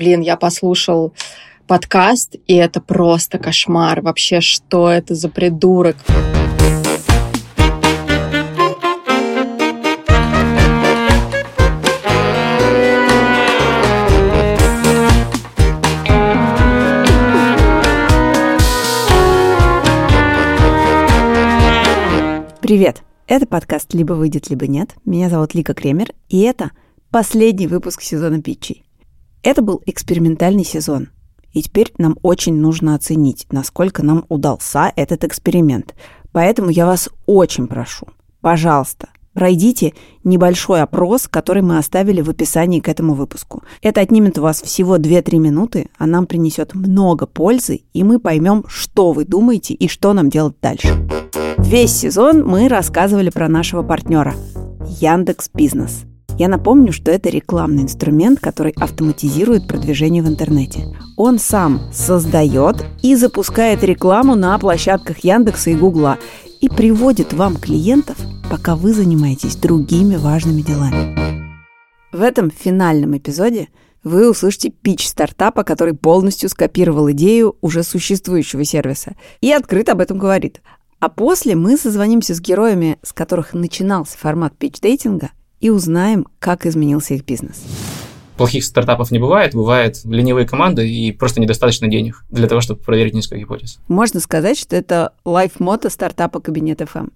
блин, я послушал подкаст, и это просто кошмар. Вообще, что это за придурок? Привет! Это подкаст «Либо выйдет, либо нет». Меня зовут Лика Кремер, и это последний выпуск сезона питчей. Это был экспериментальный сезон, и теперь нам очень нужно оценить, насколько нам удался этот эксперимент. Поэтому я вас очень прошу, пожалуйста, пройдите небольшой опрос, который мы оставили в описании к этому выпуску. Это отнимет у вас всего 2-3 минуты, а нам принесет много пользы, и мы поймем, что вы думаете и что нам делать дальше. Весь сезон мы рассказывали про нашего партнера Яндекс Бизнес. Я напомню, что это рекламный инструмент, который автоматизирует продвижение в интернете. Он сам создает и запускает рекламу на площадках Яндекса и Гугла и приводит вам клиентов, пока вы занимаетесь другими важными делами. В этом финальном эпизоде вы услышите пич стартапа, который полностью скопировал идею уже существующего сервиса и открыто об этом говорит. А после мы созвонимся с героями, с которых начинался формат питч-дейтинга, и узнаем, как изменился их бизнес. Плохих стартапов не бывает, бывают ленивые команды и просто недостаточно денег для того, чтобы проверить несколько гипотез. Можно сказать, что это лайф-мото стартапа Кабинет ФМ.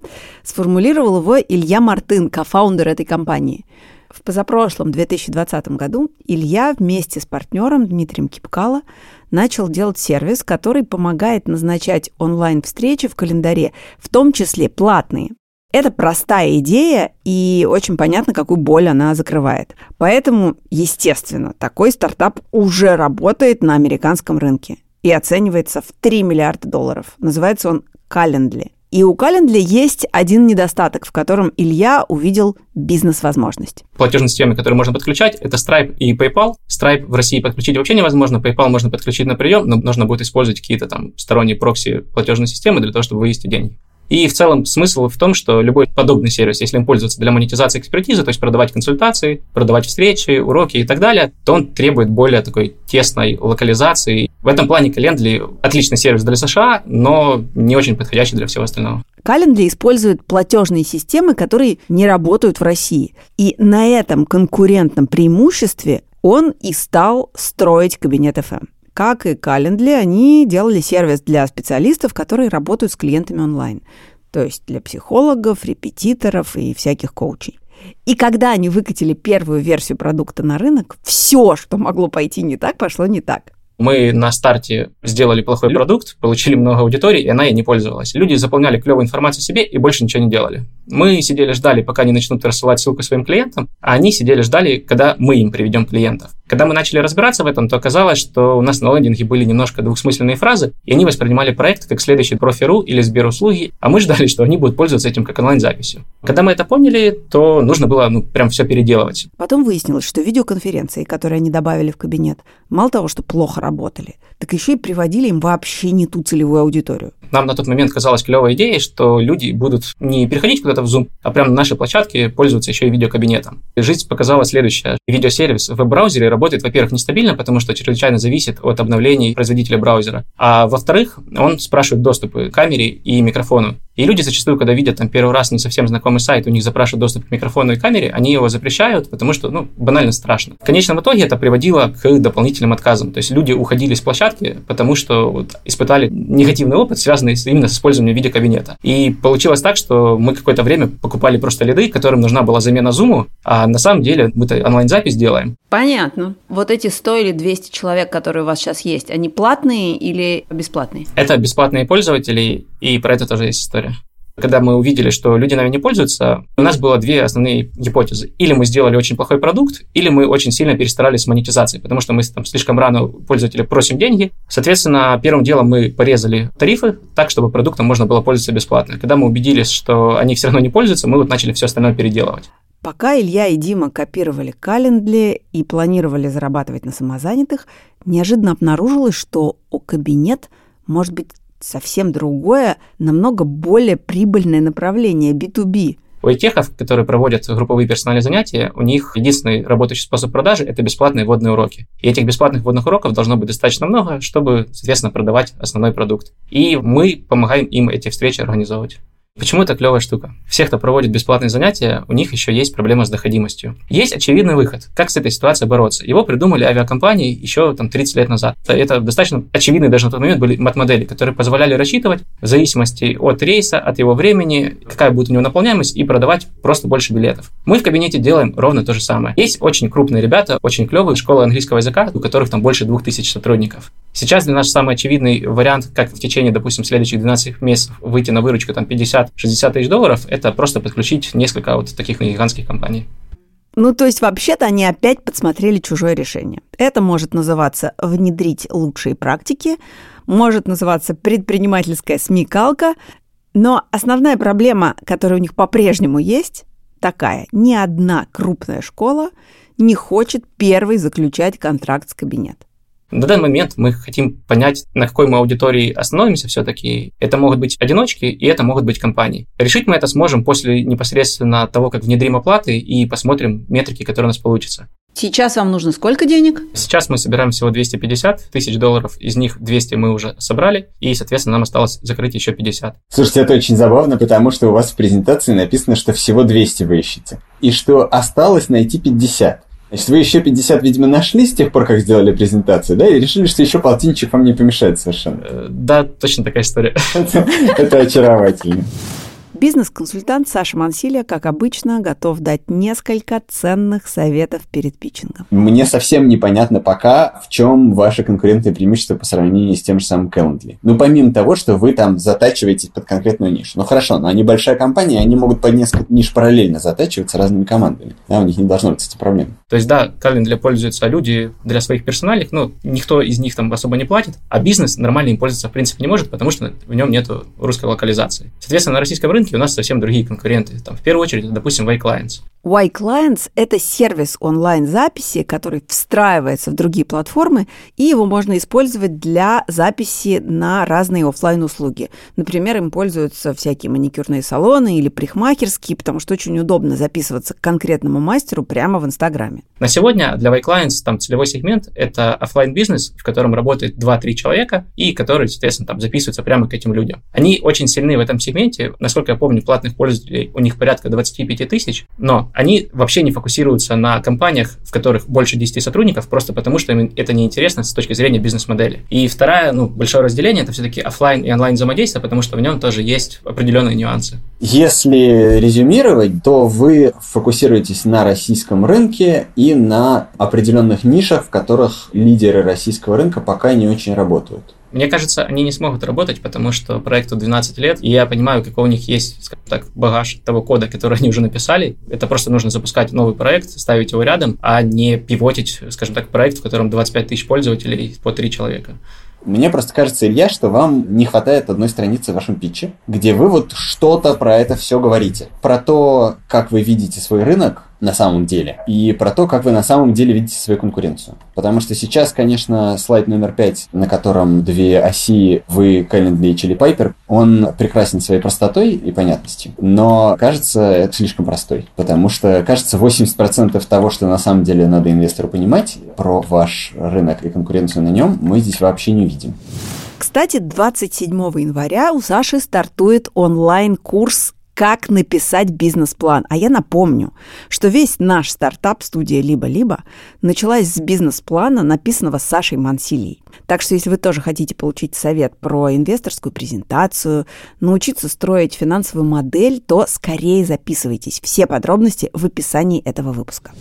Сформулировал его Илья Мартын, кофаундер этой компании. В позапрошлом 2020 году Илья вместе с партнером Дмитрием Кипкало начал делать сервис, который помогает назначать онлайн-встречи в календаре, в том числе платные. Это простая идея, и очень понятно, какую боль она закрывает. Поэтому, естественно, такой стартап уже работает на американском рынке и оценивается в 3 миллиарда долларов. Называется он Calendly. И у Calendly есть один недостаток, в котором Илья увидел бизнес-возможность. Платежные системы, которые можно подключать, это Stripe и PayPal. Stripe в России подключить вообще невозможно, PayPal можно подключить на прием, но нужно будет использовать какие-то там сторонние прокси платежной системы для того, чтобы вывести деньги. И в целом смысл в том, что любой подобный сервис, если им пользоваться для монетизации экспертизы, то есть продавать консультации, продавать встречи, уроки и так далее, то он требует более такой тесной локализации. В этом плане Calendly отличный сервис для США, но не очень подходящий для всего остального. Calendly использует платежные системы, которые не работают в России. И на этом конкурентном преимуществе он и стал строить кабинет FM. Как и Calendly, они делали сервис для специалистов, которые работают с клиентами онлайн. То есть для психологов, репетиторов и всяких коучей. И когда они выкатили первую версию продукта на рынок, все, что могло пойти не так, пошло не так. Мы на старте сделали плохой продукт, получили много аудитории, и она ей не пользовалась. Люди заполняли клевую информацию себе и больше ничего не делали. Мы сидели, ждали, пока они начнут рассылать ссылку своим клиентам, а они сидели, ждали, когда мы им приведем клиентов. Когда мы начали разбираться в этом, то оказалось, что у нас на лендинге были немножко двухсмысленные фразы, и они воспринимали проект как следующий профи.ру или Сберуслуги, а мы ждали, что они будут пользоваться этим как онлайн-записью. Когда мы это поняли, то нужно было ну, прям все переделывать. Потом выяснилось, что видеоконференции, которые они добавили в кабинет, мало того, что плохо работали, так еще и приводили им вообще не ту целевую аудиторию. Нам на тот момент казалась клевой идеей, что люди будут не переходить куда-то в Zoom, а прямо на нашей площадке пользоваться еще и видеокабинетом. И жизнь показала следующее. Видеосервис в веб-браузере работает, во-первых, нестабильно, потому что чрезвычайно зависит от обновлений производителя браузера. А во-вторых, он спрашивает доступы к камере и микрофону. И люди зачастую, когда видят там первый раз не совсем знакомый сайт, у них запрашивают доступ к микрофону и камере, они его запрещают, потому что, ну, банально страшно. В конечном итоге это приводило к дополнительным отказам. То есть люди уходили с площадки, потому что вот, испытали негативный опыт, связанный именно с использованием видеокабинета. И получилось так, что мы какое-то время покупали просто лиды, которым нужна была замена зуму, а на самом деле мы-то онлайн-запись делаем. Понятно. Вот эти 100 или 200 человек, которые у вас сейчас есть, они платные или бесплатные? Это бесплатные пользователи, и про это тоже есть история. Когда мы увидели, что люди нами не пользуются, у нас было две основные гипотезы. Или мы сделали очень плохой продукт, или мы очень сильно перестарались с монетизацией, потому что мы там слишком рано пользователя просим деньги. Соответственно, первым делом мы порезали тарифы так, чтобы продуктом можно было пользоваться бесплатно. Когда мы убедились, что они все равно не пользуются, мы вот начали все остальное переделывать. Пока Илья и Дима копировали Календли и планировали зарабатывать на самозанятых, неожиданно обнаружилось, что у кабинет может быть совсем другое, намного более прибыльное направление B2B. У айтехов, которые проводят групповые персональные занятия, у них единственный работающий способ продажи – это бесплатные вводные уроки. И этих бесплатных вводных уроков должно быть достаточно много, чтобы, соответственно, продавать основной продукт. И мы помогаем им эти встречи организовывать. Почему это клевая штука? Все, кто проводит бесплатные занятия, у них еще есть проблема с доходимостью. Есть очевидный выход, как с этой ситуацией бороться. Его придумали авиакомпании еще там 30 лет назад. Это достаточно очевидные даже на тот момент были мат-модели, которые позволяли рассчитывать в зависимости от рейса, от его времени, какая будет у него наполняемость, и продавать просто больше билетов. Мы в кабинете делаем ровно то же самое. Есть очень крупные ребята, очень клевые школы английского языка, у которых там больше 2000 сотрудников. Сейчас для нас самый очевидный вариант, как в течение, допустим, следующих 12 месяцев выйти на выручку там 50-60 тысяч долларов, это просто подключить несколько вот таких гигантских компаний. Ну, то есть, вообще-то они опять подсмотрели чужое решение. Это может называться «внедрить лучшие практики», может называться «предпринимательская смекалка», но основная проблема, которая у них по-прежнему есть, такая. Ни одна крупная школа не хочет первой заключать контракт с кабинетом. На данный момент мы хотим понять, на какой мы аудитории остановимся все-таки. Это могут быть одиночки, и это могут быть компании. Решить мы это сможем после непосредственно того, как внедрим оплаты и посмотрим метрики, которые у нас получатся. Сейчас вам нужно сколько денег? Сейчас мы собираем всего 250 тысяч долларов, из них 200 мы уже собрали, и, соответственно, нам осталось закрыть еще 50. Слушайте, это очень забавно, потому что у вас в презентации написано, что всего 200 вы ищете, и что осталось найти 50. Значит, вы еще 50, видимо, нашли с тех пор, как сделали презентацию, да, и решили, что еще полтинчик вам не помешает совершенно. Э, да, точно такая история. Это очаровательно. Бизнес-консультант Саша Мансилия, как обычно, готов дать несколько ценных советов перед питчингом. Мне совсем непонятно пока, в чем ваше конкурентное преимущество по сравнению с тем же самым Calendly. Ну, помимо того, что вы там затачиваетесь под конкретную нишу. Ну, хорошо, но они большая компания, они могут под несколько ниш параллельно затачиваться разными командами. Да, у них не должно быть эти проблемы. То есть, да, Calendly пользуются люди для своих персональных, но никто из них там особо не платит, а бизнес нормально им пользоваться в принципе не может, потому что в нем нет русской локализации. Соответственно, на российском рынке рынке у нас совсем другие конкуренты. Там, в первую очередь, допустим, Y-Clients. Y-Clients – это сервис онлайн-записи, который встраивается в другие платформы, и его можно использовать для записи на разные офлайн услуги Например, им пользуются всякие маникюрные салоны или парикмахерские, потому что очень удобно записываться к конкретному мастеру прямо в Инстаграме. На сегодня для Y-Clients там целевой сегмент – это офлайн бизнес в котором работает 2-3 человека, и который, соответственно, там записываются прямо к этим людям. Они очень сильны в этом сегменте. Насколько я помню, платных пользователей у них порядка 25 тысяч, но они вообще не фокусируются на компаниях, в которых больше 10 сотрудников, просто потому что им это неинтересно с точки зрения бизнес-модели. И второе, ну, большое разделение, это все-таки офлайн и онлайн взаимодействие, потому что в нем тоже есть определенные нюансы. Если резюмировать, то вы фокусируетесь на российском рынке и на определенных нишах, в которых лидеры российского рынка пока не очень работают. Мне кажется, они не смогут работать, потому что проекту 12 лет, и я понимаю, какой у них есть, скажем так, багаж того кода, который они уже написали. Это просто нужно запускать новый проект, ставить его рядом, а не пивотить, скажем так, проект, в котором 25 тысяч пользователей по 3 человека. Мне просто кажется, Илья, что вам не хватает одной страницы в вашем питче, где вы вот что-то про это все говорите. Про то, как вы видите свой рынок, на самом деле, и про то, как вы на самом деле видите свою конкуренцию. Потому что сейчас, конечно, слайд номер пять, на котором две оси вы, Calendly и Chili Piper, он прекрасен своей простотой и понятностью, но кажется, это слишком простой, потому что, кажется, 80% того, что на самом деле надо инвестору понимать про ваш рынок и конкуренцию на нем, мы здесь вообще не увидим. Кстати, 27 января у Саши стартует онлайн-курс как написать бизнес-план. А я напомню, что весь наш стартап студия «Либо-либо» началась с бизнес-плана, написанного Сашей Мансилией. Так что если вы тоже хотите получить совет про инвесторскую презентацию, научиться строить финансовую модель, то скорее записывайтесь. Все подробности в описании этого выпуска.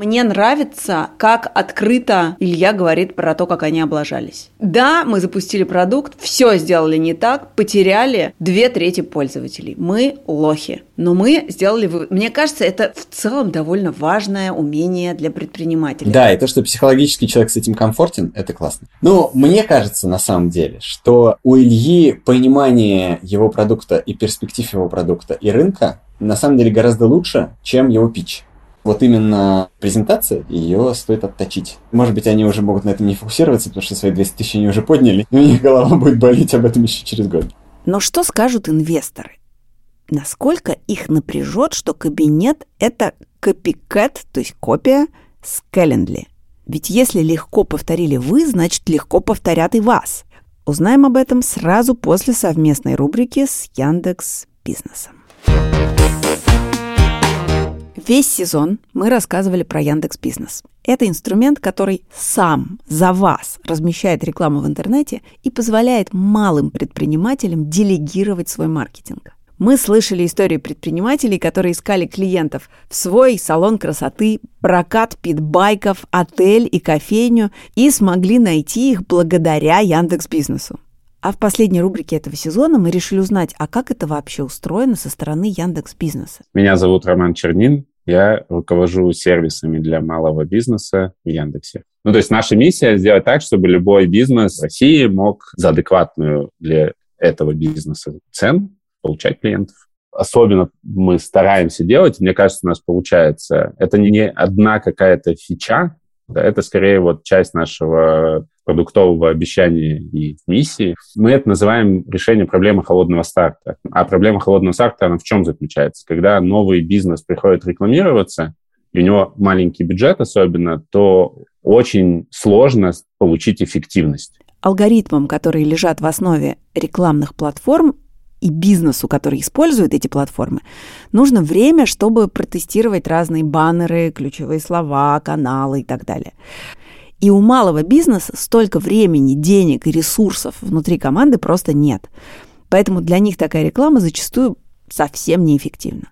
Мне нравится, как открыто Илья говорит про то, как они облажались. Да, мы запустили продукт, все сделали не так, потеряли две трети пользователей. Мы лохи. Но мы сделали... Мне кажется, это в целом довольно важное умение для предпринимателя. Да, и то, что психологически человек с этим комфортен, это классно. Но мне кажется, на самом деле, что у Ильи понимание его продукта и перспектив его продукта и рынка на самом деле гораздо лучше, чем его пич. Вот именно презентация, ее стоит отточить. Может быть, они уже могут на этом не фокусироваться, потому что свои 200 тысяч они уже подняли, и у них голова будет болеть об этом еще через год. Но что скажут инвесторы? насколько их напряжет, что кабинет – это копикэт, то есть копия с Calendly. Ведь если легко повторили вы, значит легко повторят и вас. Узнаем об этом сразу после совместной рубрики с Яндекс Бизнесом. Весь сезон мы рассказывали про Яндекс Бизнес. Это инструмент, который сам за вас размещает рекламу в интернете и позволяет малым предпринимателям делегировать свой маркетинг. Мы слышали истории предпринимателей, которые искали клиентов в свой салон красоты, прокат питбайков, отель и кофейню и смогли найти их благодаря Яндекс Бизнесу. А в последней рубрике этого сезона мы решили узнать, а как это вообще устроено со стороны Яндекс Бизнеса. Меня зовут Роман Чернин, я руковожу сервисами для малого бизнеса в Яндексе. Ну, то есть наша миссия сделать так, чтобы любой бизнес в России мог за адекватную для этого бизнеса цену получать клиентов. Особенно мы стараемся делать, мне кажется, у нас получается. Это не одна какая-то фича, да, это скорее вот часть нашего продуктового обещания и миссии. Мы это называем решение проблемы холодного старта. А проблема холодного старта, она в чем заключается? Когда новый бизнес приходит рекламироваться, и у него маленький бюджет особенно, то очень сложно получить эффективность. Алгоритмам, которые лежат в основе рекламных платформ, и бизнесу, который использует эти платформы, нужно время, чтобы протестировать разные баннеры, ключевые слова, каналы и так далее. И у малого бизнеса столько времени, денег и ресурсов внутри команды просто нет. Поэтому для них такая реклама зачастую совсем неэффективна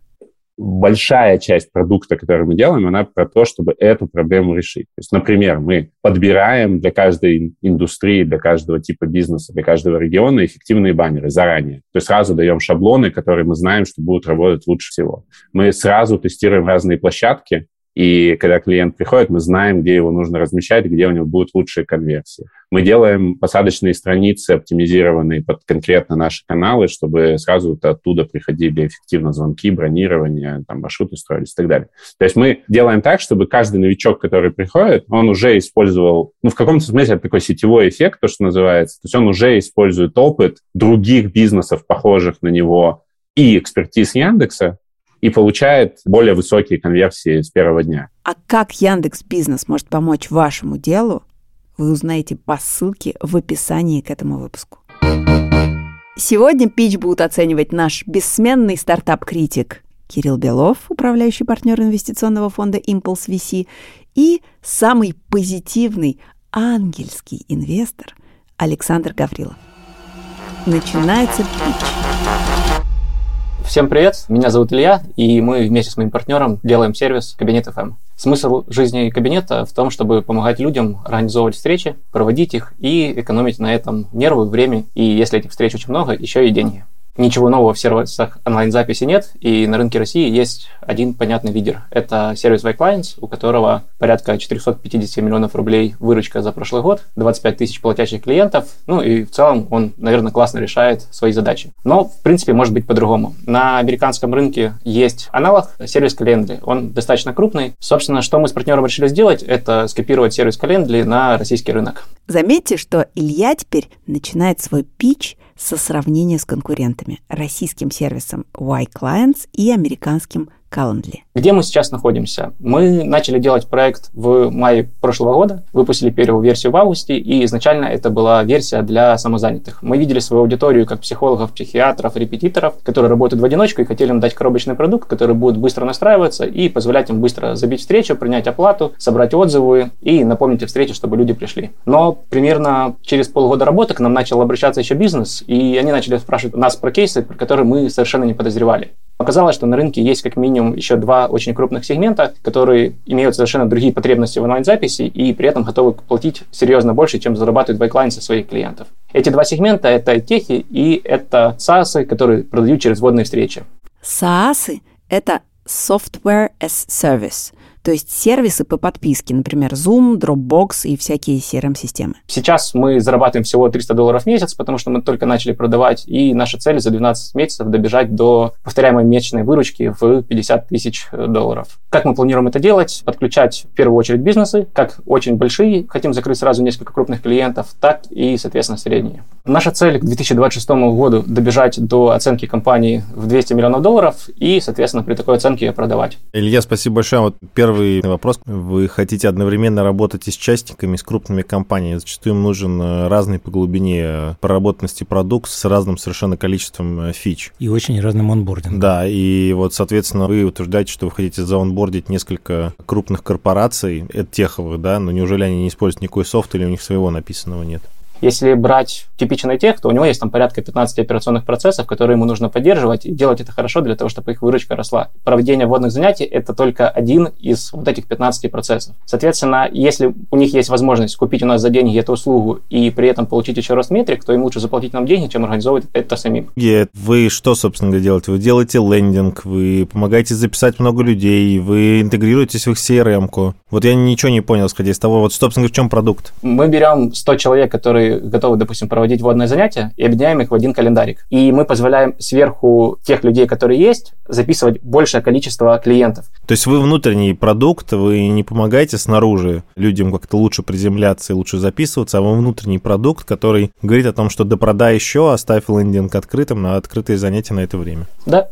большая часть продукта, который мы делаем, она про то, чтобы эту проблему решить. То есть, например, мы подбираем для каждой индустрии, для каждого типа бизнеса, для каждого региона эффективные баннеры заранее. То есть сразу даем шаблоны, которые мы знаем, что будут работать лучше всего. Мы сразу тестируем разные площадки, и когда клиент приходит, мы знаем, где его нужно размещать, где у него будут лучшие конверсии. Мы делаем посадочные страницы, оптимизированные под конкретно наши каналы, чтобы сразу оттуда приходили эффективно звонки, бронирование, там, маршруты строились и так далее. То есть мы делаем так, чтобы каждый новичок, который приходит, он уже использовал, ну, в каком-то смысле это такой сетевой эффект, то, что называется. То есть он уже использует опыт других бизнесов, похожих на него, и экспертиз Яндекса, и получает более высокие конверсии с первого дня. А как Яндекс Бизнес может помочь вашему делу, вы узнаете по ссылке в описании к этому выпуску. Сегодня пич будут оценивать наш бессменный стартап-критик Кирилл Белов, управляющий партнер инвестиционного фонда Impulse VC, и самый позитивный ангельский инвестор Александр Гаврилов. Начинается пич. Всем привет, меня зовут Илья, и мы вместе с моим партнером делаем сервис Кабинет FM. Смысл жизни кабинета в том, чтобы помогать людям организовывать встречи, проводить их и экономить на этом нервы, время, и если этих встреч очень много, еще и деньги. Ничего нового в сервисах онлайн-записи нет, и на рынке России есть один понятный лидер. Это сервис Y-Clients, у которого порядка 450 миллионов рублей выручка за прошлый год, 25 тысяч платящих клиентов, ну и в целом он, наверное, классно решает свои задачи. Но, в принципе, может быть по-другому. На американском рынке есть аналог, сервис Calendly. Он достаточно крупный. Собственно, что мы с партнером решили сделать, это скопировать сервис Calendly на российский рынок. Заметьте, что Илья теперь начинает свой пич со сравнения с конкурентами – российским сервисом Y-Clients и американским Calendly. Где мы сейчас находимся? Мы начали делать проект в мае прошлого года, выпустили первую версию в августе, и изначально это была версия для самозанятых. Мы видели свою аудиторию как психологов, психиатров, репетиторов, которые работают в одиночку и хотели им дать коробочный продукт, который будет быстро настраиваться и позволять им быстро забить встречу, принять оплату, собрать отзывы и напомнить о встрече, чтобы люди пришли. Но примерно через полгода работы к нам начал обращаться еще бизнес, и они начали спрашивать нас про кейсы, про которые мы совершенно не подозревали. Оказалось, что на рынке есть как минимум еще два очень крупных сегмента, которые имеют совершенно другие потребности в онлайн-записи и при этом готовы платить серьезно больше, чем зарабатывает байклайн со своих клиентов. Эти два сегмента — это техи и это SaaS, которые продают через водные встречи. SaaS — это Software as Service — то есть сервисы по подписке, например, Zoom, Dropbox и всякие CRM-системы. Сейчас мы зарабатываем всего 300 долларов в месяц, потому что мы только начали продавать, и наша цель за 12 месяцев добежать до повторяемой месячной выручки в 50 тысяч долларов. Как мы планируем это делать? Подключать в первую очередь бизнесы, как очень большие, хотим закрыть сразу несколько крупных клиентов, так и, соответственно, средние. Наша цель к 2026 году добежать до оценки компании в 200 миллионов долларов и, соответственно, при такой оценке продавать. Илья, спасибо большое. Вот первый вопрос. Вы хотите одновременно работать и с частниками, и с крупными компаниями. Зачастую им нужен э, разный по глубине э, проработанности продукт с разным совершенно количеством э, фич. И очень разным онбордингом. Да, и вот, соответственно, вы утверждаете, что вы хотите заонбордить несколько крупных корпораций, это теховых, да, но неужели они не используют никакой софт или у них своего написанного нет? Если брать типичный тех, то у него есть там порядка 15 операционных процессов, которые ему нужно поддерживать и делать это хорошо для того, чтобы их выручка росла. Проведение водных занятий – это только один из вот этих 15 процессов. Соответственно, если у них есть возможность купить у нас за деньги эту услугу и при этом получить еще рост метрик, то им лучше заплатить нам деньги, чем организовывать это самим. Вы что, собственно говоря, делаете? Вы делаете лендинг, вы помогаете записать много людей, вы интегрируетесь в их CRM-ку. Вот я ничего не понял, исходя из того, вот, собственно в чем продукт? Мы берем 100 человек, которые готовы, допустим, проводить водные занятия, и объединяем их в один календарик. И мы позволяем сверху тех людей, которые есть, записывать большее количество клиентов. То есть вы внутренний продукт, вы не помогаете снаружи людям как-то лучше приземляться и лучше записываться, а вы внутренний продукт, который говорит о том, что допродай еще, оставь лендинг открытым на открытые занятия на это время. Да,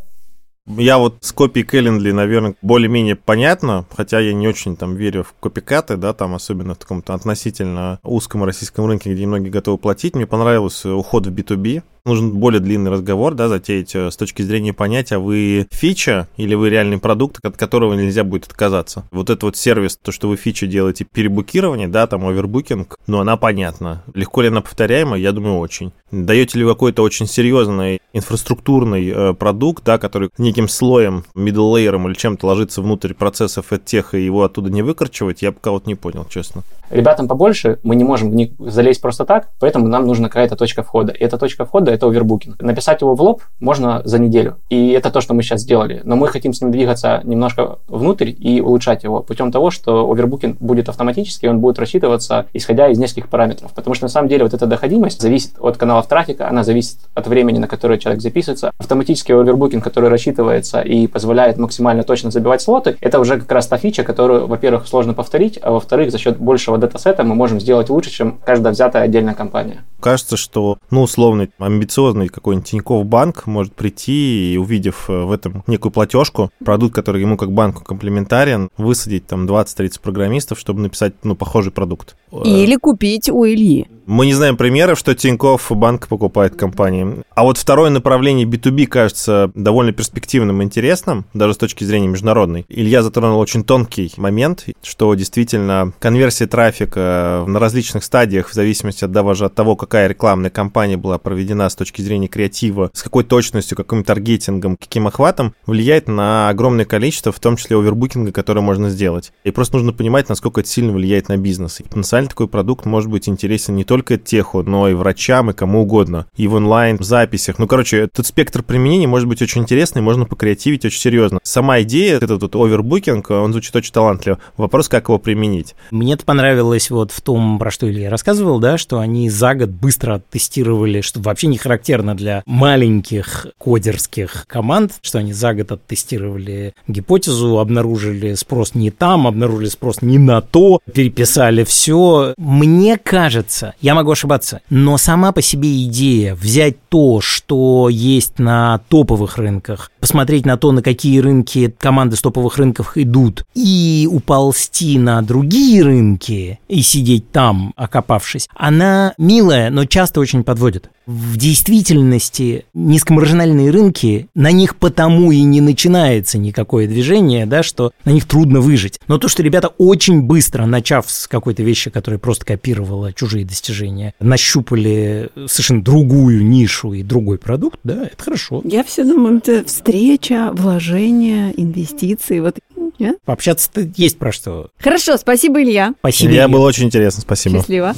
я вот с копией Calendly, наверное, более-менее понятно, хотя я не очень там верю в копикаты, да, там особенно в таком-то относительно узком российском рынке, где многие готовы платить. Мне понравился уход в B2B, нужен более длинный разговор, да, затеять э, с точки зрения понятия, вы фича или вы реальный продукт, от которого нельзя будет отказаться. Вот этот вот сервис, то, что вы фича делаете, перебукирование, да, там овербукинг, ну, она понятна. Легко ли она повторяема? Я думаю, очень. Даете ли вы какой-то очень серьезный инфраструктурный э, продукт, да, который неким слоем, middle layer или чем-то ложится внутрь процессов тех и его оттуда не выкорчивать, я пока вот не понял, честно. Ребятам побольше, мы не можем в них залезть просто так, поэтому нам нужна какая-то точка входа. И эта точка входа это овербукинг. Написать его в лоб можно за неделю. И это то, что мы сейчас сделали. Но мы хотим с ним двигаться немножко внутрь и улучшать его путем того, что овербукинг будет автоматически, он будет рассчитываться, исходя из нескольких параметров. Потому что на самом деле вот эта доходимость зависит от каналов трафика, она зависит от времени, на которое человек записывается. Автоматический овербукинг, который рассчитывается и позволяет максимально точно забивать слоты, это уже как раз та фича, которую, во-первых, сложно повторить, а во-вторых, за счет большего датасета мы можем сделать лучше, чем каждая взятая отдельная компания. Кажется, что, ну, условно, амбициозный какой-нибудь Тинькофф банк может прийти и, увидев э, в этом некую платежку, продукт, который ему как банку комплементарен, высадить там 20-30 программистов, чтобы написать, ну, похожий продукт. Или купить у Ильи. Мы не знаем примеров, что Тинькофф банк покупает компании. А вот второе направление B2B кажется довольно перспективным и интересным, даже с точки зрения международной. Илья затронул очень тонкий момент, что действительно конверсия трафика на различных стадиях, в зависимости от, даже от того, какая рекламная кампания была проведена с точки зрения креатива, с какой точностью, каким таргетингом, каким охватом, влияет на огромное количество, в том числе овербукинга, который можно сделать. И просто нужно понимать, насколько это сильно влияет на бизнес. И потенциально такой продукт может быть интересен не только только теху, но и врачам, и кому угодно. И в онлайн-записях. Ну, короче, этот спектр применений может быть очень интересный, можно покреативить очень серьезно. Сама идея, этот вот овербукинг, он звучит очень талантливо. Вопрос, как его применить. Мне это понравилось вот в том, про что Илья рассказывал, да, что они за год быстро тестировали, что вообще не характерно для маленьких кодерских команд, что они за год оттестировали гипотезу, обнаружили спрос не там, обнаружили спрос не на то, переписали все. Мне кажется, я могу ошибаться. Но сама по себе идея взять то, что есть на топовых рынках, посмотреть на то, на какие рынки команды с топовых рынков идут, и уползти на другие рынки и сидеть там, окопавшись, она милая, но часто очень подводит. В действительности низкомаржинальные рынки, на них потому и не начинается никакое движение, да, что на них трудно выжить. Но то, что ребята очень быстро, начав с какой-то вещи, которая просто копировала чужие достижения, нащупали совершенно другую нишу и другой продукт, да, это хорошо. Я все думаю, это встреча, вложение, инвестиции, вот нет? Пообщаться-то есть про что. Хорошо, спасибо, Илья. Спасибо. Илья, было очень интересно, спасибо. Счастливо.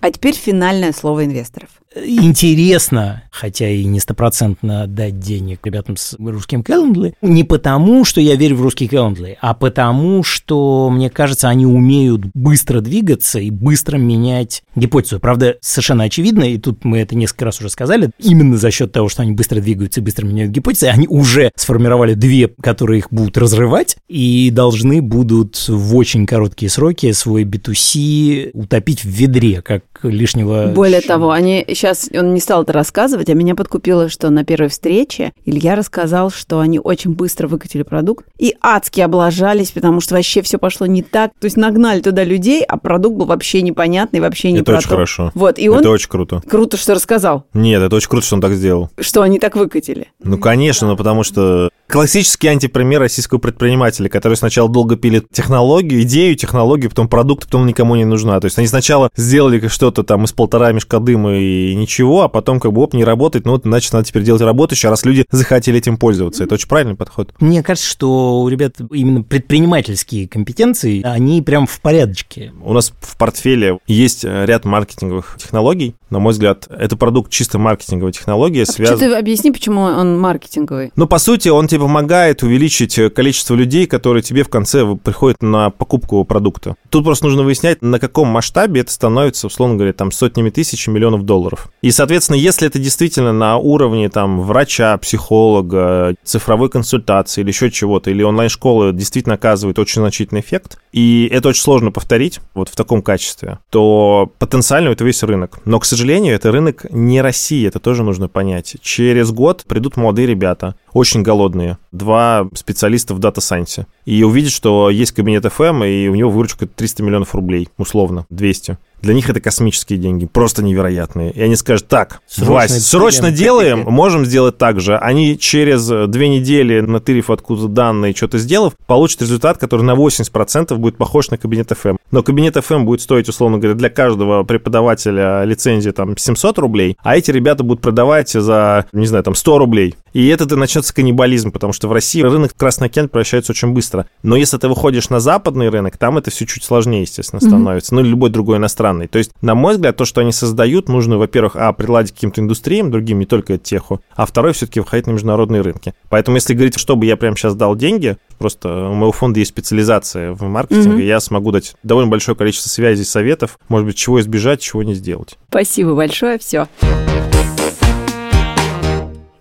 А теперь финальное слово инвесторов интересно, хотя и не стопроцентно дать денег ребятам с русским Calendly, не потому, что я верю в русский Calendly, а потому, что, мне кажется, они умеют быстро двигаться и быстро менять гипотезу. Правда, совершенно очевидно, и тут мы это несколько раз уже сказали, именно за счет того, что они быстро двигаются и быстро меняют гипотезы, они уже сформировали две, которые их будут разрывать, и должны будут в очень короткие сроки свой B2C утопить в ведре, как лишнего... Более того, они сейчас сейчас он не стал это рассказывать, а меня подкупило, что на первой встрече Илья рассказал, что они очень быстро выкатили продукт и адски облажались, потому что вообще все пошло не так. То есть нагнали туда людей, а продукт был вообще непонятный, вообще не Это про очень то. хорошо. Вот, и он Это очень круто. круто, что рассказал, Нет, это очень круто, что он так сделал. что они так выкатили. Ну, конечно, ну, потому что классический антипример российского предпринимателя, который сначала долго пилит технологию, идею, технологию, потом продукт, потом никому не нужна. То есть они сначала сделали что-то там из полтора мешка дыма и ничего, а потом как бы оп, не работает, ну вот значит надо теперь делать работающее, раз люди захотели этим пользоваться. Это очень правильный подход. Мне кажется, что у ребят именно предпринимательские компетенции, они прям в порядочке. У нас в портфеле есть э, ряд маркетинговых технологий. На мой взгляд, это продукт чисто маркетинговой технологии, А что ты объясни, почему он маркетинговый? Ну, по сути, он тебе помогает увеличить э, количество людей, которые тебе в конце приходят на покупку продукта. Тут просто нужно выяснять, на каком масштабе это становится, условно говоря, там сотнями тысяч и миллионов долларов. И, соответственно, если это действительно на уровне там врача, психолога, цифровой консультации или еще чего-то, или онлайн-школы действительно оказывает очень значительный эффект, и это очень сложно повторить вот в таком качестве, то потенциально это весь рынок. Но, к сожалению, это рынок не России, это тоже нужно понять. Через год придут молодые ребята, очень голодные, два специалиста в data science, и увидят, что есть Cabinet FM, и у него выручка 300 миллионов рублей, условно, 200. Для них это космические деньги, просто невероятные. И они скажут, так, Срочно Вась, это срочно делаем». делаем, можем сделать так же. Они через две недели, натырив откуда данные, что-то сделав, получат результат, который на 80% будет похож на Cabinet FM. Но Cabinet FM будет стоить, условно говоря, для каждого преподавателя лицензия там 700 рублей, а эти ребята будут продавать за, не знаю, там 100 рублей. И это начнется каннибализм, потому что в России рынок Красный океан превращается очень быстро. Но если ты выходишь на западный рынок, там это все чуть сложнее, естественно, становится. Ну, или любой другой иностранный. То есть, на мой взгляд, то, что они создают, нужно, во-первых, а, приладить к каким-то индустриям, другим, не только теху, а второй, все-таки выходить на международные рынки. Поэтому, если говорить, чтобы я прямо сейчас дал деньги, просто у моего фонда есть специализация в маркетинге, Мгм. я смогу дать довольно большое количество связей, советов, может быть, чего избежать, чего не сделать. Спасибо большое, все.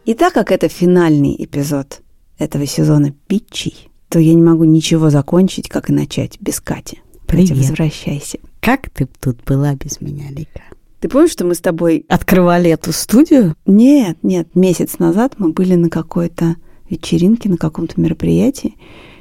И так как это финальный эпизод этого сезона питчей, то я не могу ничего закончить, как и начать без Кати. Катя, Привет. возвращайся. Как ты тут была без меня, Лика? Ты помнишь, что мы с тобой... Открывали эту студию? Нет, нет, месяц назад мы были на какой-то вечеринке, на каком-то мероприятии,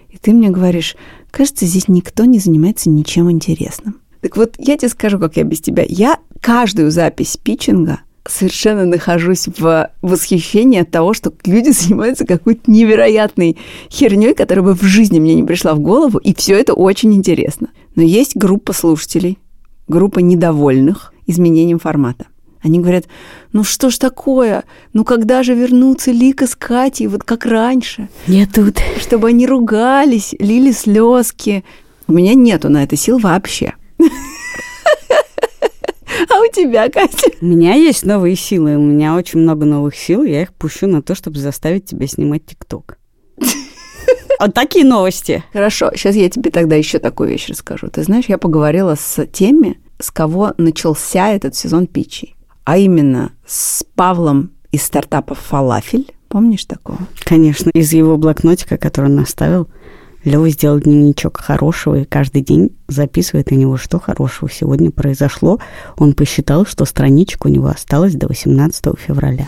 и ты мне говоришь, кажется, здесь никто не занимается ничем интересным. Так вот, я тебе скажу, как я без тебя. Я каждую запись питчинга совершенно нахожусь в восхищении от того, что люди занимаются какой-то невероятной херней, которая бы в жизни мне не пришла в голову, и все это очень интересно. Но есть группа слушателей, группа недовольных изменением формата. Они говорят, ну что ж такое? Ну когда же вернутся Лика с Катей, вот как раньше? Я тут. Чтобы они ругались, лили слезки. У меня нету на это сил вообще. А у тебя, Катя? У меня есть новые силы, у меня очень много новых сил, я их пущу на то, чтобы заставить тебя снимать ТикТок. Вот такие новости. Хорошо, сейчас я тебе тогда еще такую вещь расскажу. Ты знаешь, я поговорила с теми, с кого начался этот сезон питчей. А именно с Павлом из стартапа «Фалафель». Помнишь такого? Конечно, из его блокнотика, который он оставил, Лева сделал дневничок хорошего и каждый день записывает на него, что хорошего сегодня произошло. Он посчитал, что страничек у него осталось до 18 февраля.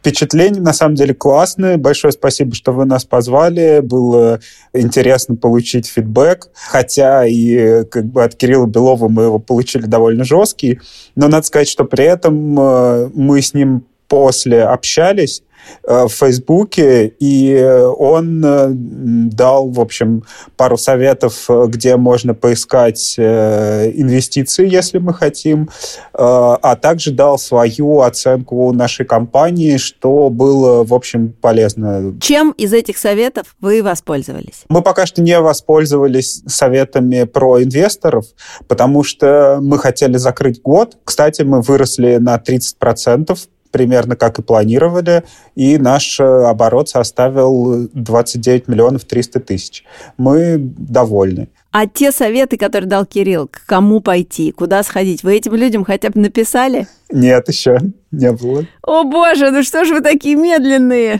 Впечатления на самом деле классные. Большое спасибо, что вы нас позвали. Было интересно получить фидбэк. Хотя и как бы от Кирилла Белова мы его получили довольно жесткий. Но надо сказать, что при этом э, мы с ним после общались в Фейсбуке, и он э, дал, в общем, пару советов, э, где можно поискать э, инвестиции, если мы хотим, э, а также дал свою оценку нашей компании, что было, в общем, полезно. Чем из этих советов вы воспользовались? Мы пока что не воспользовались советами про инвесторов, потому что мы хотели закрыть год. Кстати, мы выросли на 30%, примерно как и планировали, и наш э, оборот составил 29 миллионов 300 тысяч. Мы довольны. А те советы, которые дал Кирилл, к кому пойти, куда сходить, вы этим людям хотя бы написали? Нет, еще не было. О боже, ну что ж вы такие медленные?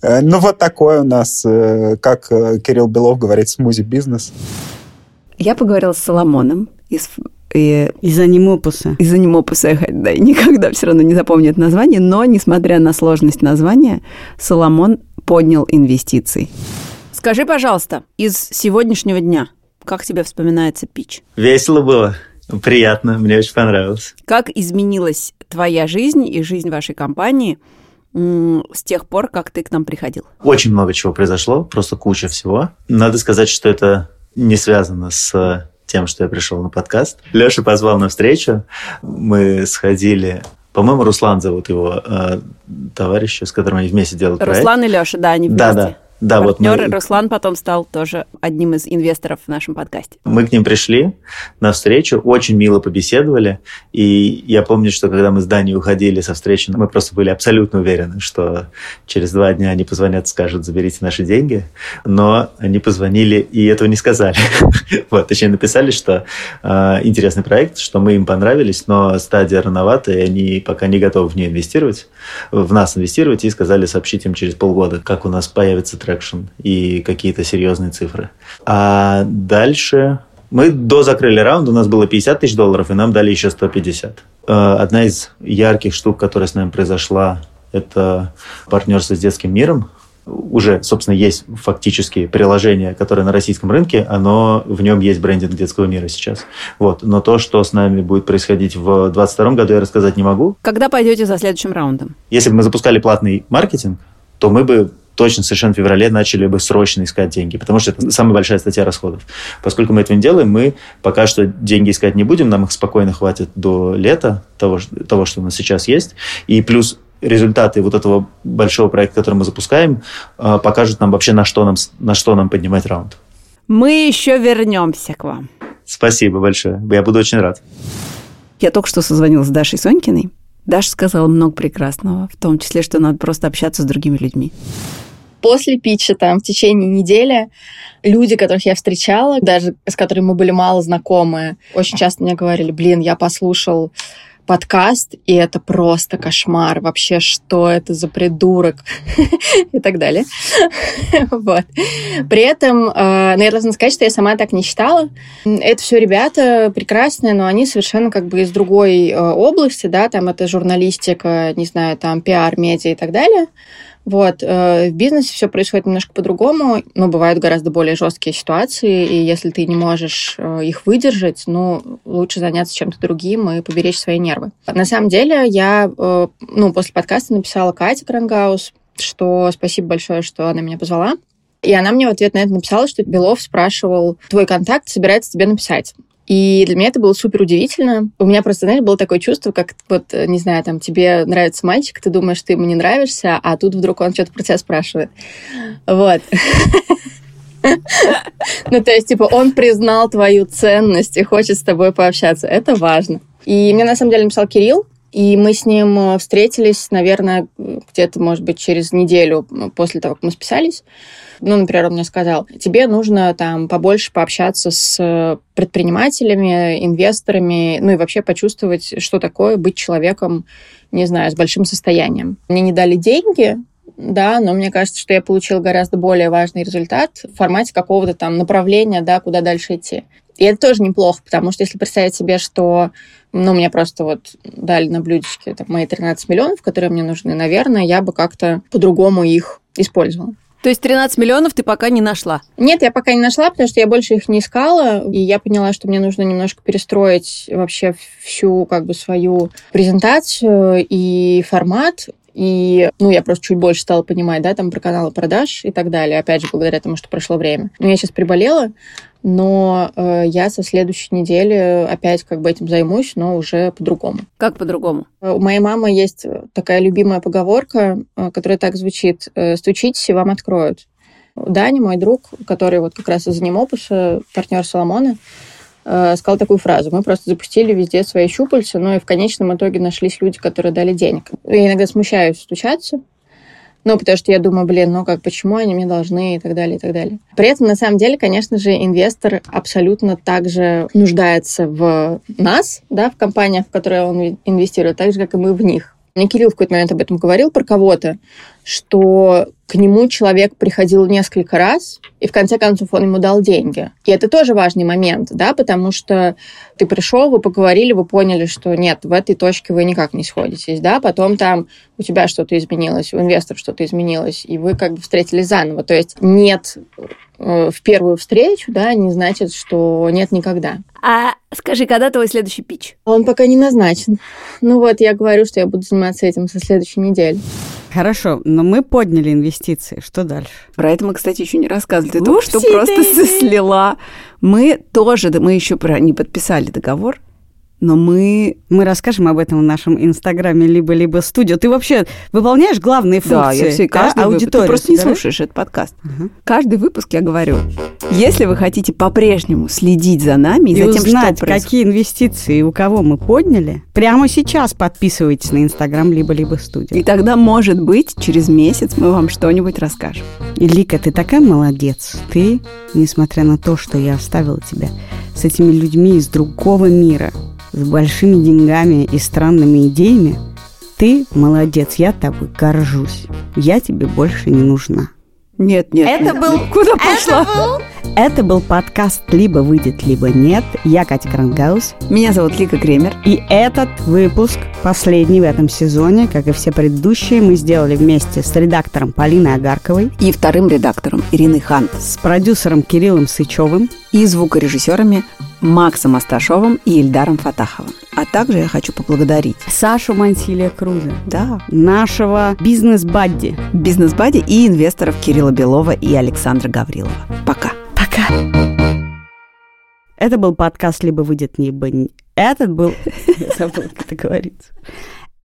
Э, Ну, вот такой у нас, э, как э, Кирилл Белов говорит, смузи-бизнес. Я поговорила с Соломоном из И Из анимопуса. из анимопуса, да, и никогда все равно не запомнит название, но, несмотря на сложность названия, Соломон поднял инвестиции. Скажи, пожалуйста, из сегодняшнего дня, как тебе вспоминается пич? Весело было. Приятно, мне очень понравилось. Как изменилась твоя жизнь и жизнь вашей компании с тех пор, как ты к нам приходил? Очень много чего произошло, просто куча всего. Надо сказать, что это не связано с тем, что я пришел на подкаст. Леша позвал на встречу. Мы сходили... По-моему, Руслан зовут его э, товарища, с которым они вместе делают проект. Руслан и Леша, да, они вместе. Да, да. Да, вот мы. Руслан потом стал тоже одним из инвесторов в нашем подкасте. мы к ним пришли на встречу, очень мило побеседовали. И я помню, что когда мы с Даней уходили со встречи, мы просто были абсолютно уверены, что через два дня они позвонят, скажут, заберите наши деньги. Но они позвонили и этого не сказали. Вот, точнее, написали, что э, интересный проект, что мы им понравились, но стадия рановатая, и они пока не готовы в нее инвестировать, в нас инвестировать, и сказали сообщить им через полгода, как у нас появится traction и какие-то серьезные цифры. А дальше мы дозакрыли раунд, у нас было 50 тысяч долларов, и нам дали еще 150. Э, Одна из ярких штук, которая с нами произошла, это партнерство с детским миром. Уже, собственно, есть фактически приложение, которое на российском рынке, оно, в нем есть брендинг детского мира сейчас. Вот. Но то, что с нами будет происходить в 2022 году, я рассказать не могу. Когда пойдете за следующим раундом? Если бы мы запускали платный маркетинг, то мы бы точно совершенно в феврале начали бы срочно искать деньги, потому что это самая большая статья расходов. Поскольку мы этого не делаем, мы пока что деньги искать не будем, нам их спокойно хватит до лета, того, того что у нас сейчас есть. И плюс результаты вот этого большого проекта, который мы запускаем, э, покажут нам вообще, на что нам, на что нам поднимать раунд. Мы еще вернемся к вам. Спасибо большое. Я буду очень рад. Я только что созвонилась с Дашей Сонькиной. Даша сказала много прекрасного, в том числе, что надо просто общаться с другими людьми. После питча там в течение недели люди, которых я встречала, даже с которыми мы были мало знакомы, очень часто мне говорили, блин, я послушал подкаст, и это просто кошмар. Вообще, что это за придурок? И так далее. Вот. При этом, э, ну, я должна сказать, что я сама так не считала. Это все ребята прекрасные, но они совершенно как бы из другой э, области, да, там это журналистика, не знаю, там пиар, медиа и так далее. Вот, э, в бизнесе все происходит немножко по-другому, но бывают гораздо более жесткие ситуации, и если ты не можешь э, их выдержать, ну, лучше заняться чем-то другим и поберечь свои нервы. На самом деле, я, э, ну, после подкаста написала Кате Крангаус, что спасибо большое, что она меня позвала. И она мне в ответ на это написала, что Белов спрашивал, твой контакт собирается тебе написать. И для меня это было супер удивительно. У меня просто, знаешь, было такое чувство, как вот, э, не знаю, там, тебе нравится мальчик, ты думаешь, ты ему не нравишься, а тут вдруг он что-то про тебя спрашивает. Вот. Ну, то есть, типа, он признал твою ценность и хочет с тобой пообщаться. Это важно. И мне, на самом деле, написал Кирилл, и мы с ним э, встретились, наверное, где-то, может быть, через неделю после того, как мы списались. Ну, например, он мне сказал, тебе нужно там побольше пообщаться с предпринимателями, инвесторами, ну и вообще почувствовать, что такое быть человеком, не знаю, с большим состоянием. Мне не дали деньги, да, но мне кажется, что я получила гораздо более важный результат в формате какого-то там направления, да, куда дальше идти. И это тоже неплохо, потому что если представить себе, что ну, мне просто вот дали на блюдечке там, мои 13 миллионов, которые мне нужны, наверное, я бы как-то по-другому их использовала. То есть 13 миллионов ты пока не нашла? Нет, я пока не нашла, потому что я больше их не искала, и я поняла, что мне нужно немножко перестроить вообще всю как бы свою презентацию и формат. И, ну, я просто чуть больше стала понимать, да, там про каналы продаж и так далее. Опять же, благодаря тому, что прошло время. Ну, я сейчас приболела, но э, я со следующей недели опять как бы этим займусь, но уже по-другому. Как по-другому? Э, У моей мамы есть такая любимая поговорка, э, которая так звучит э, «стучитесь, и вам откроют». Даня, мой друг, который вот как раз из Анимопуса, партнер Соломона, сказал такую фразу. Мы просто запустили везде свои щупальца, но и в конечном итоге нашлись люди, которые дали денег. Я иногда смущаюсь стучаться, ну, потому что я думаю, блин, ну как, почему они мне должны и так далее, и так далее. При этом, на самом деле, конечно же, инвестор абсолютно также нуждается в нас, да, в компаниях, в которые он инвестирует, так же, как и мы в них. Мне Кирилл в какой-то момент об этом говорил про кого-то, что к нему человек приходил несколько раз, и в конце концов он ему дал деньги. И это тоже важный момент, да, потому что ты пришел, вы поговорили, вы поняли, что нет, в этой точке вы никак не сходитесь, да, потом там у тебя что-то изменилось, у инвестора что-то изменилось, и вы как бы встретились заново. То есть нет в первую встречу, да, не значит, что нет никогда. А скажи, когда твой следующий пич? Он пока не назначен. Ну вот, я говорю, что я буду заниматься этим со следующей недели. Хорошо, но мы подняли инвестиции. Что дальше? Про это мы, кстати, еще не рассказывали. Ты только что просто слила. Мы тоже, мы еще про не подписали договор, но мы... Мы расскажем об этом в нашем инстаграме либо-либо студио. Ты вообще выполняешь главные функции? Да, я все, каждый да? Ты просто не слушаешь этот подкаст. Угу. Каждый выпуск я говорю, если вы хотите по-прежнему следить за нами и, и за тем, узнать, что происходит... какие инвестиции у кого мы подняли, прямо сейчас подписывайтесь на инстаграм либо-либо студио. И тогда, может быть, через месяц мы вам что-нибудь расскажем. Лика, ты такая молодец. Ты, несмотря на то, что я оставила тебя с этими людьми из другого мира, с большими деньгами и странными идеями, ты молодец, я тобой горжусь. Я тебе больше не нужна. Нет, нет. Это нет. был... Куда пошла? Это был... Это был подкаст «Либо выйдет, либо нет». Я Катя Крангаус. Меня зовут Лика Кремер. И этот выпуск, последний в этом сезоне, как и все предыдущие, мы сделали вместе с редактором Полиной Агарковой. И вторым редактором Ириной Хан. С продюсером Кириллом Сычевым. И звукорежиссерами Максом Асташовым и Ильдаром Фатаховым. А также я хочу поблагодарить Сашу Мансилия Круза. Да. Нашего бизнес-бадди. Бизнес-бадди и инвесторов Кирилла Белова и Александра Гаврилова. Пока. Пока. Это был подкаст «Либо выйдет, либо...» Этот был... Я забыла, как это говорится.